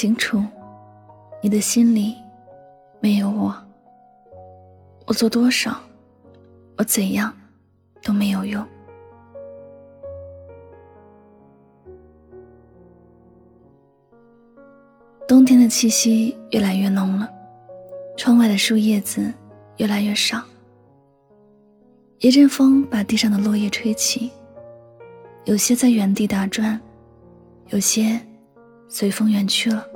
清楚，你的心里没有我。我做多少，我怎样都没有用。冬天的气息越来越浓了，窗外的树叶子越来越少。一阵风把地上的落叶吹起，有些在原地打转，有些……随风远去了，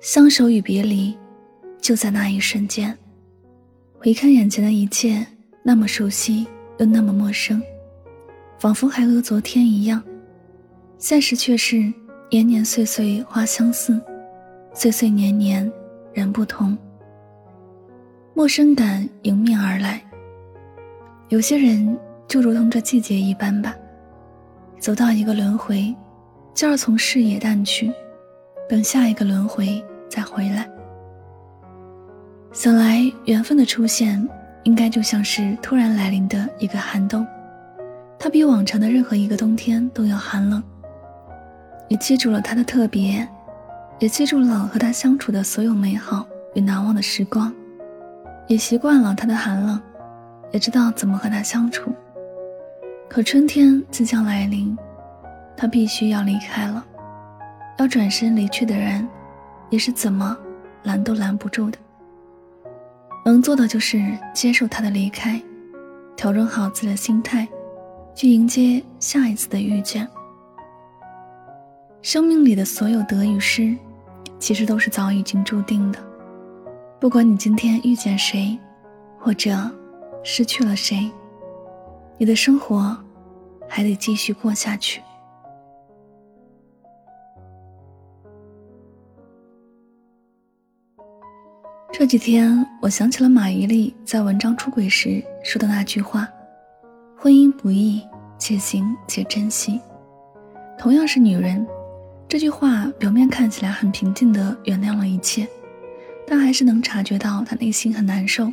相守与别离，就在那一瞬间。回看眼前的一切，那么熟悉又那么陌生，仿佛还和昨天一样。现实却是年年岁岁花相似，岁岁年年人不同。陌生感迎面而来。有些人就如同这季节一般吧，走到一个轮回。就要从视野淡去，等下一个轮回再回来。想来缘分的出现，应该就像是突然来临的一个寒冬，它比往常的任何一个冬天都要寒冷。你记住了他的特别，也记住了和他相处的所有美好与难忘的时光，也习惯了他的寒冷，也知道怎么和他相处。可春天即将来临。他必须要离开了，要转身离去的人，也是怎么拦都拦不住的。能做的就是接受他的离开，调整好自己的心态，去迎接下一次的遇见。生命里的所有得与失，其实都是早已经注定的。不管你今天遇见谁，或者失去了谁，你的生活还得继续过下去。这几天，我想起了马伊琍在文章出轨时说的那句话：“婚姻不易，且行且珍惜。”同样是女人，这句话表面看起来很平静的原谅了一切，但还是能察觉到她内心很难受，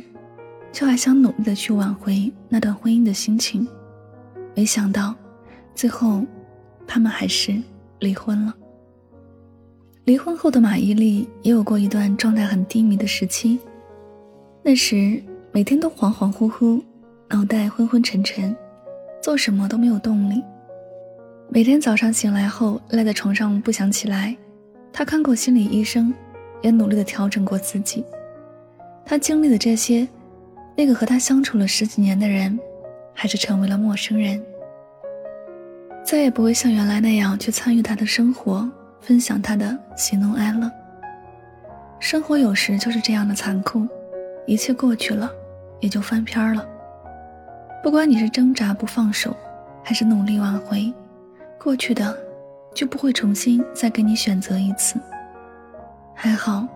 却还想努力的去挽回那段婚姻的心情。没想到，最后，他们还是离婚了。离婚后的马伊琍也有过一段状态很低迷的时期，那时每天都恍恍惚惚，脑袋昏昏沉沉，做什么都没有动力。每天早上醒来后赖在床上不想起来，她看过心理医生，也努力的调整过自己。她经历的这些，那个和她相处了十几年的人，还是成为了陌生人，再也不会像原来那样去参与她的生活。分享他的喜怒哀乐。生活有时就是这样的残酷，一切过去了，也就翻篇了。不管你是挣扎不放手，还是努力挽回，过去的就不会重新再给你选择一次。还好，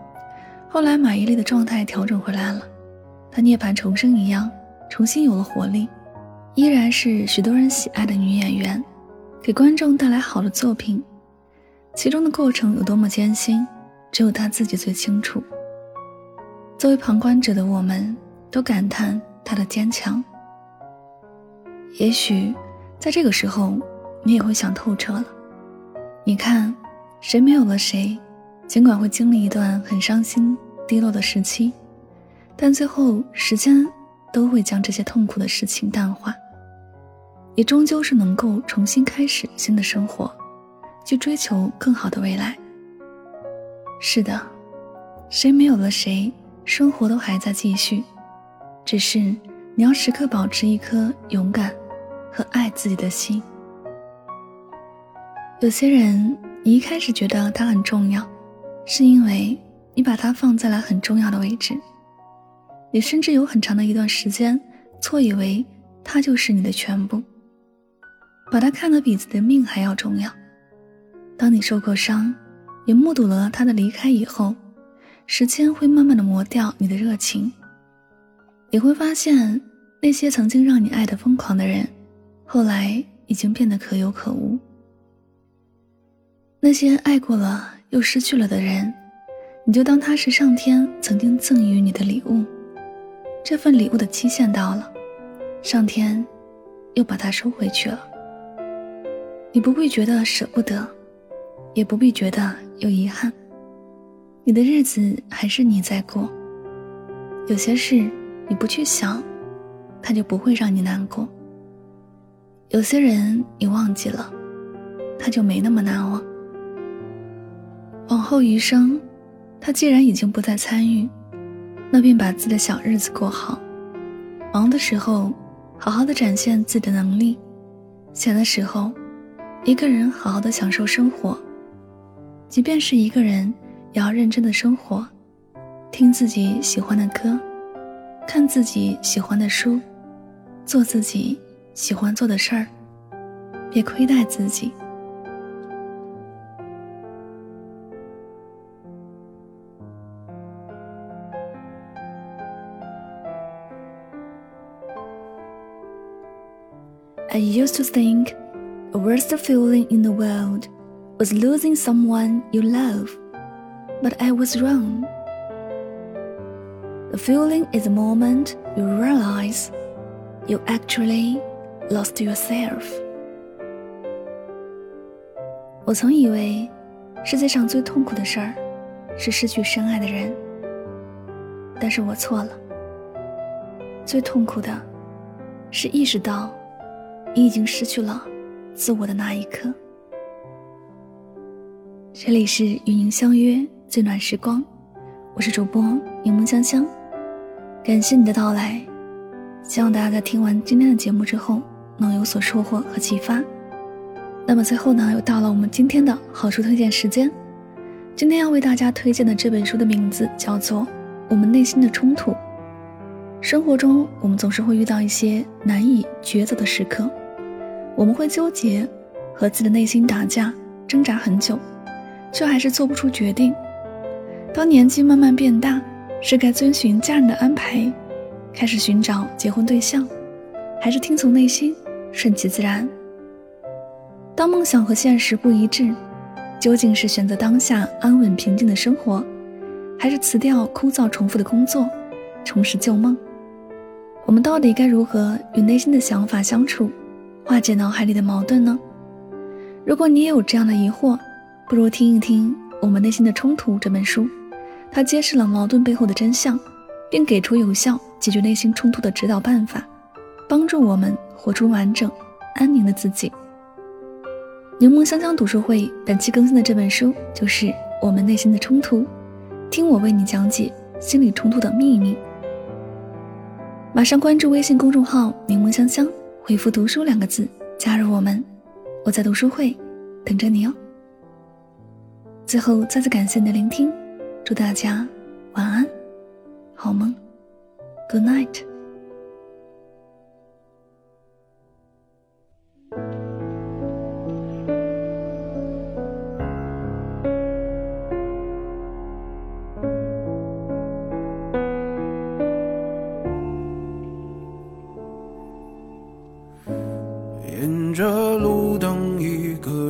后来马伊琍的状态调整回来了，她涅槃重生一样，重新有了活力，依然是许多人喜爱的女演员，给观众带来好的作品。其中的过程有多么艰辛，只有他自己最清楚。作为旁观者的我们，都感叹他的坚强。也许，在这个时候，你也会想透彻了。你看，谁没有了谁，尽管会经历一段很伤心、低落的时期，但最后时间都会将这些痛苦的事情淡化。你终究是能够重新开始新的生活。去追求更好的未来。是的，谁没有了谁，生活都还在继续，只是你要时刻保持一颗勇敢和爱自己的心。有些人，你一开始觉得他很重要，是因为你把他放在了很重要的位置。你甚至有很长的一段时间错以为他就是你的全部，把他看得比自己的命还要重要。当你受过伤，也目睹了他的离开以后，时间会慢慢的磨掉你的热情。你会发现，那些曾经让你爱的疯狂的人，后来已经变得可有可无。那些爱过了又失去了的人，你就当他是上天曾经赠予你的礼物。这份礼物的期限到了，上天又把它收回去了。你不会觉得舍不得，也不必觉得有遗憾。你的日子还是你在过。有些事你不去想，它就不会让你难过。有些人你忘记了，他就没那么难忘。往后余生，他既然已经不再参与，那便把自己的小日子过好。忙的时候，好好的展现自己的能力；闲的时候，一个人好好的享受生活。即便是一个人，也要认真的生活，听自己喜欢的歌，看自己喜欢的书，做自己喜欢做的事儿，别亏待自己。I used to think the worst feeling in the world was losing someone you love, but I was wrong. The feeling is the moment you realize you actually lost yourself. 我曾以为世界上最痛苦的事儿是失去深爱的人，但是我错了。最痛苦的是意识到。你已经失去了自我的那一刻。这里是与您相约最暖时光，我是主播柠檬香香，感谢你的到来，希望大家在听完今天的节目之后能有所收获和启发。那么最后呢，又到了我们今天的好书推荐时间，今天要为大家推荐的这本书的名字叫做《我们内心的冲突》。生活中，我们总是会遇到一些难以抉择的时刻。我们会纠结，和自己的内心打架，挣扎很久，却还是做不出决定。当年纪慢慢变大，是该遵循家人的安排，开始寻找结婚对象，还是听从内心，顺其自然？当梦想和现实不一致，究竟是选择当下安稳平静的生活，还是辞掉枯燥重复的工作，重拾旧梦？我们到底该如何与内心的想法相处？化解脑海里的矛盾呢？如果你也有这样的疑惑，不如听一听《我们内心的冲突》这本书，它揭示了矛盾背后的真相，并给出有效解决内心冲突的指导办法，帮助我们活出完整、安宁的自己。柠檬香香读书会本期更新的这本书就是《我们内心的冲突》，听我为你讲解心理冲突的秘密。马上关注微信公众号“柠檬香香”。回复“读书”两个字，加入我们，我在读书会等着你哦。最后，再次感谢你的聆听，祝大家晚安，好梦，Good night。沿着路灯，一个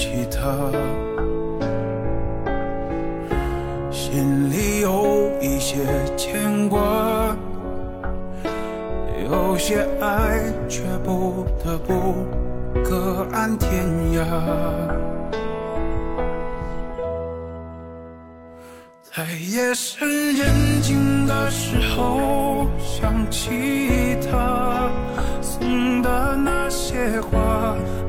其他心里有一些牵挂有些爱却不得不各安天涯。在夜深人静的时候想起他送的那些花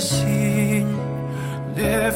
心裂